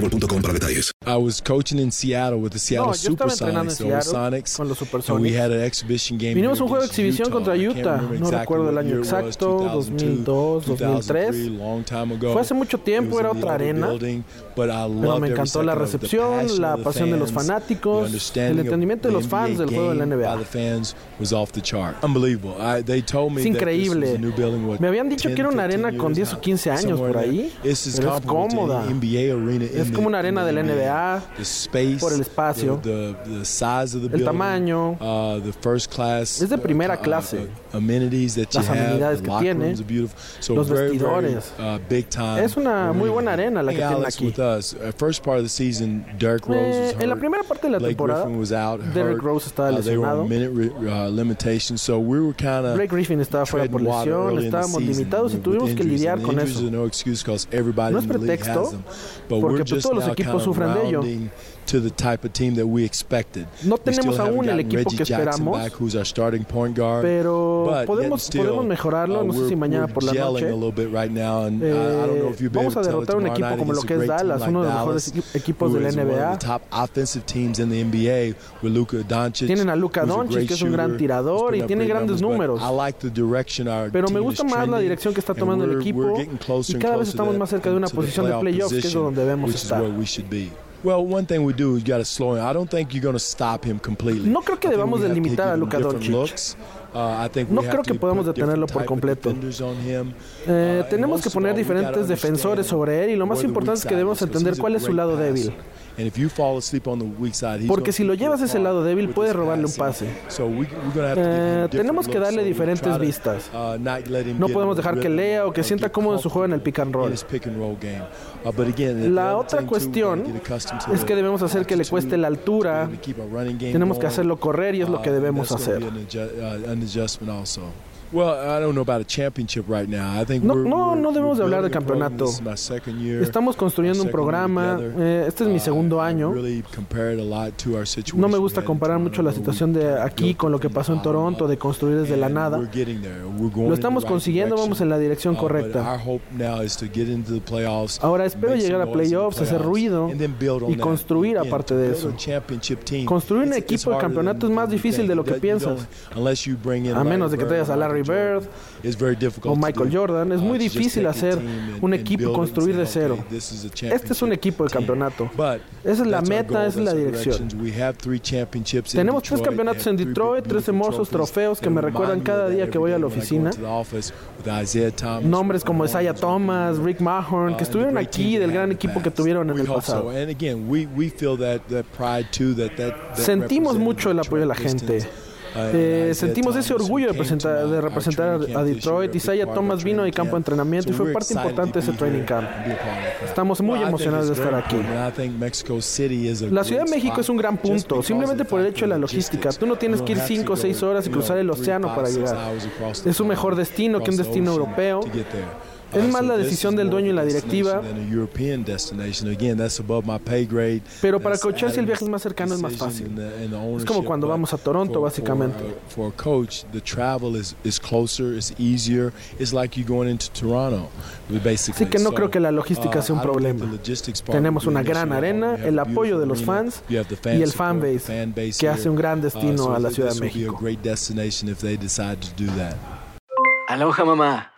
boostmobile.com para detalles. I was coaching in Seattle with the Seattle No, Supersonics, the Seattle Sonics, con los and we Supersonics. had an exhibition game. Vinimos un juego de against exhibición contra I can't Utah. No exactly recuerdo el año year it was, exacto, 2002, 2003. 2003, long time ago. Fue hace mucho tiempo, It was era otra arena. building, but I Pero loved me encantó la recepción, passion la pasión de los fanáticos, el entendimiento de of los fans del NBA juego de la NBA. by the fans was off the chart. Unbelievable. I, they told me Es that this was increíble. a new building, what, Me habían dicho 10, que era una 15 arena con years 10 o now, 15 años somewhere por in ahí. Pero es cómoda. any NBA arena in Es como una arena the del NBA, por el espacio, el tamaño. Es de primera uh, clase. uh, you Las amenidades que tiene, los vestidores. uh. Es una muy buena arena la que tienen aquí. Eh, en la primera parte de la temporada, Derrick. Rose estaba lesionado. Blake Griffin estaba fuera por lesión, estábamos limitados y tuvimos que lidiar con eso. No, es pretexto, porque pues todos los equipos sufren de ello. rounding to the type of team that we expected. No tenemos aún el equipo que esperamos, back, who's our starting point guard. pero podemos, podemos mejorarlo, uh, no sé si mañana por la noche. Eh, be vamos a derrotar un equipo como lo que es Dallas, uno de los mejores equi- equipos de la NBA. Tienen a Luka Doncic, que es un gran tirador y tiene grandes números. Pero me gusta más la dirección que está and tomando el equipo y cada vez estamos más cerca de una posición de playoff playoffs, que es donde debemos be. Well, one thing we do is you got to slow him. I don't think you're going to stop him completely. No creo que debamos delimitar a Luka Doncic. Think No creo to que podamos detenerlo por completo. Eh, Uh, tenemos que poner diferentes defensores sobre él y lo más importante es que debemos entender cuál es su lado débil. Porque si lo llevas a ese lado débil, puedes robarle un pase. Eh, tenemos que darle diferentes vistas. uh, No podemos dejar que lea o que sienta cómodo en su juego en el pick and roll. Uh, La otra cuestión es que debemos hacer que le cueste la altura. Tenemos que hacerlo correr y es lo que debemos hacer. Be an adju- uh, an adjustment also. Well, I don't know about a championship right now. I think No- we're, no, we're- no debemos de hablar de campeonato. Year. Estamos construyendo un programa. eh, este es mi Uh, segundo año. No me gusta comparar mucho la situación de aquí con lo que pasó en Toronto, de construir desde la And nada. Lo estamos consiguiendo, vamos en la dirección Uh, correcta. Ahora espero llegar a playoffs, hacer ruido and then build on y construir aparte de eso. Construir un equipo de campeonato es más difícil de lo que piensas. A menos de que Larry traigas a Bird, Larry Bird o Michael. Jordan. Es Uh, muy difícil hacer un equipo, construir de cero. Este es un equipo de campeonato. Esa es la meta, esa es la dirección. Tenemos tres campeonatos en Detroit, tres hermosos trofeos que me recuerdan cada día que voy a la oficina. Nombres como Isaiah Thomas, Rick Mahorn, uh, que the estuvieron aquí del gran equipo que tuvieron en el pasado. Sentimos mucho el apoyo de la gente. Eh, sentimos ese orgullo de, presentar, de representar a Detroit. Isaiah Thomas vino y campo de entrenamiento y fue parte importante de ese training camp. Estamos muy emocionados de estar aquí. La Ciudad de México es un gran punto, simplemente por el hecho de la logística. Tú no tienes que ir 5 o 6 horas y cruzar el océano para llegar. Es un mejor destino que un destino europeo. Es más la decisión del dueño y la directiva. Pero para coachar si el viaje es más cercano es más fácil. Es como cuando vamos a Toronto, básicamente. Así que no creo que la logística sea un problema. Tenemos una gran arena, el apoyo de los fans y el fanbase que hace un gran destino a la Ciudad de México. Aloha mamá.